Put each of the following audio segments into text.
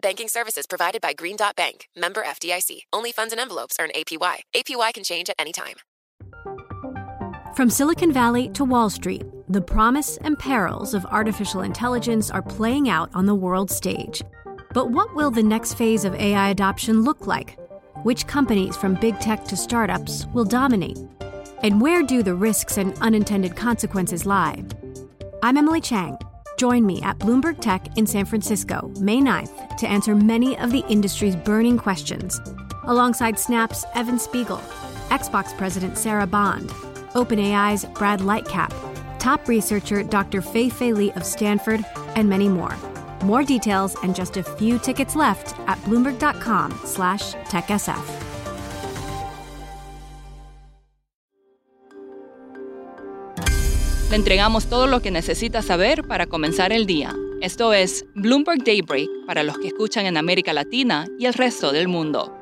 Banking services provided by Green Dot Bank, member FDIC. Only funds and envelopes earn APY. APY can change at any time. From Silicon Valley to Wall Street, the promise and perils of artificial intelligence are playing out on the world stage. But what will the next phase of AI adoption look like? Which companies, from big tech to startups, will dominate? And where do the risks and unintended consequences lie? I'm Emily Chang. Join me at Bloomberg Tech in San Francisco, May 9th, to answer many of the industry's burning questions, alongside Snap's Evan Spiegel, Xbox President Sarah Bond, OpenAI's Brad Lightcap, top researcher Dr. Fei Fei Li of Stanford, and many more. More details and just a few tickets left at bloomberg.com/techsf. Le entregamos todo lo que necesita saber para comenzar el día. Esto es Bloomberg Daybreak para los que escuchan en América Latina y el resto del mundo.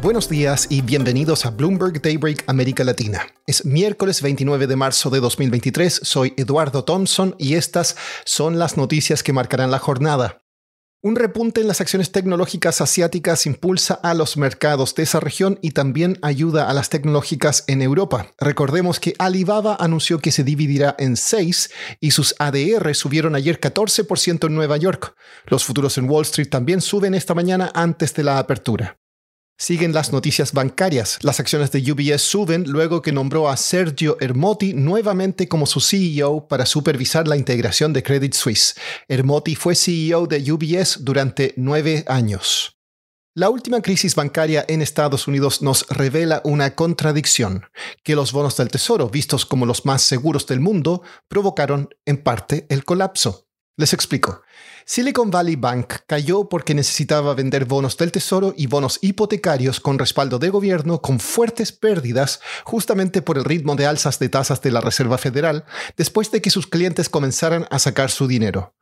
Buenos días y bienvenidos a Bloomberg Daybreak América Latina. Es miércoles 29 de marzo de 2023, soy Eduardo Thompson y estas son las noticias que marcarán la jornada. Un repunte en las acciones tecnológicas asiáticas impulsa a los mercados de esa región y también ayuda a las tecnológicas en Europa. Recordemos que Alibaba anunció que se dividirá en seis y sus ADR subieron ayer 14% en Nueva York. Los futuros en Wall Street también suben esta mañana antes de la apertura. Siguen las noticias bancarias. Las acciones de UBS suben luego que nombró a Sergio Ermotti nuevamente como su CEO para supervisar la integración de Credit Suisse. Ermotti fue CEO de UBS durante nueve años. La última crisis bancaria en Estados Unidos nos revela una contradicción, que los bonos del Tesoro, vistos como los más seguros del mundo, provocaron en parte el colapso. Les explico. Silicon Valley Bank cayó porque necesitaba vender bonos del Tesoro y bonos hipotecarios con respaldo de gobierno con fuertes pérdidas justamente por el ritmo de alzas de tasas de la Reserva Federal después de que sus clientes comenzaran a sacar su dinero.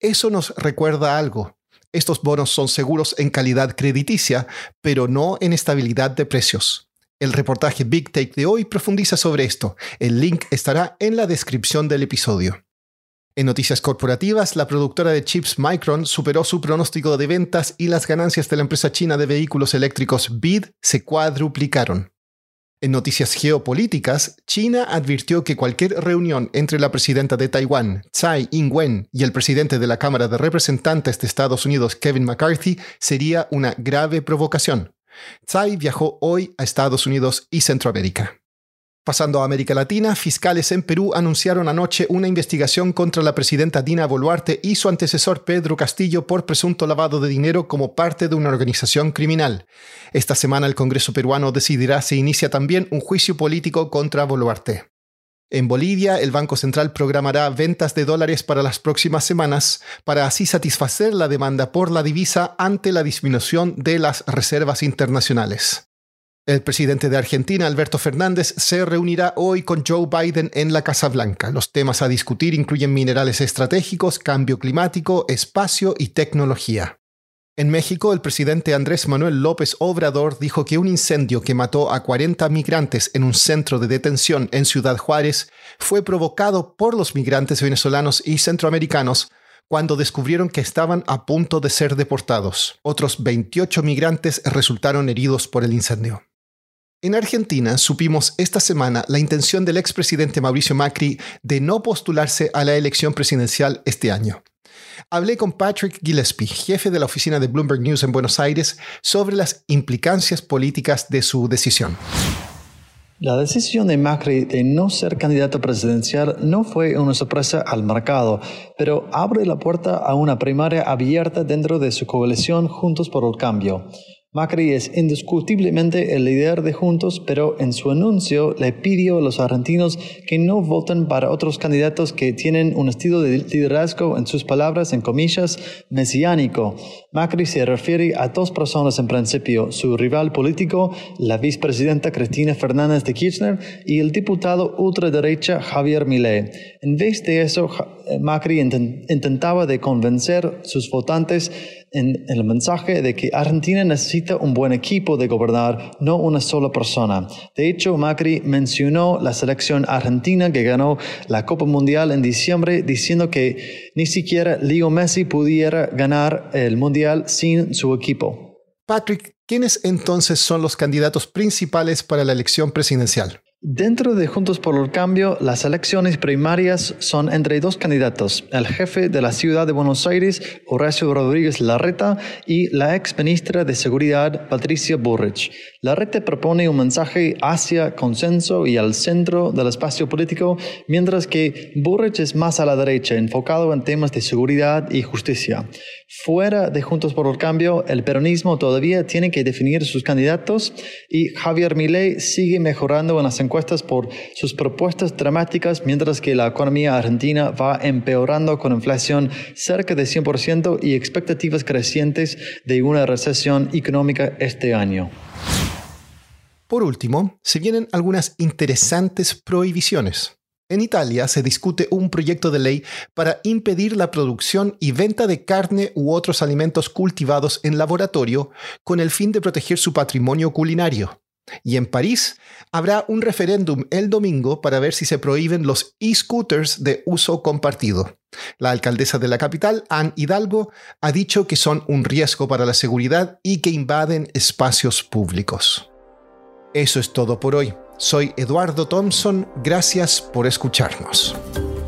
Eso nos recuerda algo. Estos bonos son seguros en calidad crediticia, pero no en estabilidad de precios. El reportaje Big Take de hoy profundiza sobre esto. El link estará en la descripción del episodio. En noticias corporativas, la productora de chips Micron superó su pronóstico de ventas y las ganancias de la empresa china de vehículos eléctricos BID se cuadruplicaron. En noticias geopolíticas, China advirtió que cualquier reunión entre la presidenta de Taiwán, Tsai Ing-wen, y el presidente de la Cámara de Representantes de Estados Unidos, Kevin McCarthy, sería una grave provocación. Tsai viajó hoy a Estados Unidos y Centroamérica. Pasando a América Latina, fiscales en Perú anunciaron anoche una investigación contra la presidenta Dina Boluarte y su antecesor Pedro Castillo por presunto lavado de dinero como parte de una organización criminal. Esta semana el Congreso peruano decidirá si inicia también un juicio político contra Boluarte. En Bolivia, el Banco Central programará ventas de dólares para las próximas semanas para así satisfacer la demanda por la divisa ante la disminución de las reservas internacionales. El presidente de Argentina, Alberto Fernández, se reunirá hoy con Joe Biden en la Casa Blanca. Los temas a discutir incluyen minerales estratégicos, cambio climático, espacio y tecnología. En México, el presidente Andrés Manuel López Obrador dijo que un incendio que mató a 40 migrantes en un centro de detención en Ciudad Juárez fue provocado por los migrantes venezolanos y centroamericanos cuando descubrieron que estaban a punto de ser deportados. Otros 28 migrantes resultaron heridos por el incendio. En Argentina supimos esta semana la intención del expresidente Mauricio Macri de no postularse a la elección presidencial este año. Hablé con Patrick Gillespie, jefe de la oficina de Bloomberg News en Buenos Aires, sobre las implicancias políticas de su decisión. La decisión de Macri de no ser candidato presidencial no fue una sorpresa al mercado, pero abre la puerta a una primaria abierta dentro de su coalición Juntos por el Cambio. Macri es indiscutiblemente el líder de Juntos, pero en su anuncio le pidió a los argentinos que no voten para otros candidatos que tienen un estilo de liderazgo, en sus palabras, en comillas, mesiánico. Macri se refiere a dos personas en principio, su rival político, la vicepresidenta Cristina Fernández de Kirchner, y el diputado ultraderecha Javier Milei. En vez de eso, Macri intentaba de convencer sus votantes en, el mensaje de que Argentina necesita un buen equipo de gobernar, no una sola persona. De hecho, Macri mencionó la selección argentina que ganó la Copa Mundial en diciembre, diciendo que ni siquiera Leo Messi pudiera ganar el Mundial sin su equipo. Patrick, ¿quiénes entonces son los candidatos principales para la elección presidencial? Dentro de Juntos por el Cambio, las elecciones primarias son entre dos candidatos, el jefe de la ciudad de Buenos Aires, Horacio Rodríguez Larreta, y la ex ministra de Seguridad, Patricia Burrich. Larreta propone un mensaje hacia consenso y al centro del espacio político, mientras que Burrich es más a la derecha, enfocado en temas de seguridad y justicia. Fuera de Juntos por el Cambio, el peronismo todavía tiene que definir sus candidatos y Javier Milei sigue mejorando en las por sus propuestas dramáticas, mientras que la economía argentina va empeorando con inflación cerca de 100% y expectativas crecientes de una recesión económica este año. Por último, se vienen algunas interesantes prohibiciones. En Italia se discute un proyecto de ley para impedir la producción y venta de carne u otros alimentos cultivados en laboratorio con el fin de proteger su patrimonio culinario. Y en París habrá un referéndum el domingo para ver si se prohíben los e-scooters de uso compartido. La alcaldesa de la capital, Anne Hidalgo, ha dicho que son un riesgo para la seguridad y que invaden espacios públicos. Eso es todo por hoy. Soy Eduardo Thompson, gracias por escucharnos.